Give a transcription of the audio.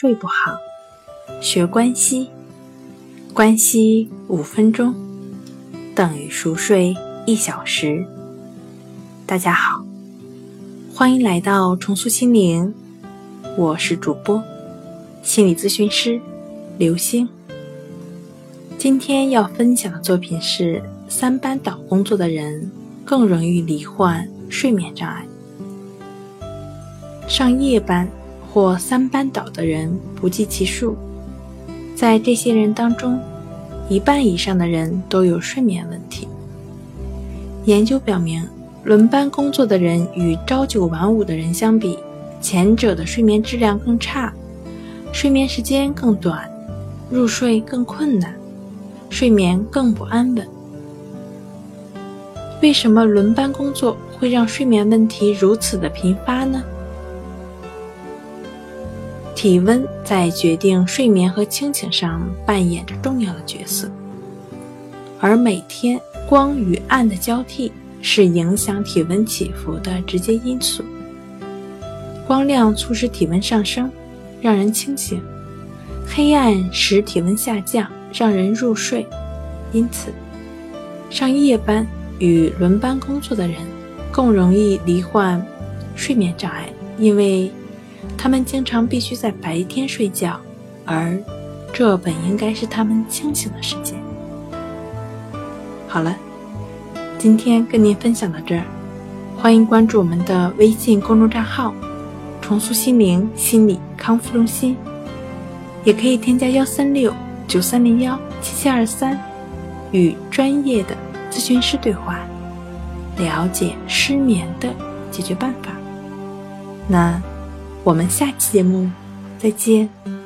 睡不好，学关息，关西五分钟等于熟睡一小时。大家好，欢迎来到重塑心灵，我是主播心理咨询师刘星。今天要分享的作品是：三班倒工作的人更容易罹患睡眠障碍。上夜班。或三班倒的人不计其数，在这些人当中，一半以上的人都有睡眠问题。研究表明，轮班工作的人与朝九晚五的人相比，前者的睡眠质量更差，睡眠时间更短，入睡更困难，睡眠更不安稳。为什么轮班工作会让睡眠问题如此的频发呢？体温在决定睡眠和清醒上扮演着重要的角色，而每天光与暗的交替是影响体温起伏的直接因素。光亮促使体温上升，让人清醒；黑暗使体温下降，让人入睡。因此，上夜班与轮班工作的人更容易罹患睡眠障碍，因为。他们经常必须在白天睡觉，而这本应该是他们清醒的时间。好了，今天跟您分享到这儿，欢迎关注我们的微信公众账号“重塑心灵心理康复中心”，也可以添加幺三六九三零幺七七二三，与专业的咨询师对话，了解失眠的解决办法。那。我们下期节目再见。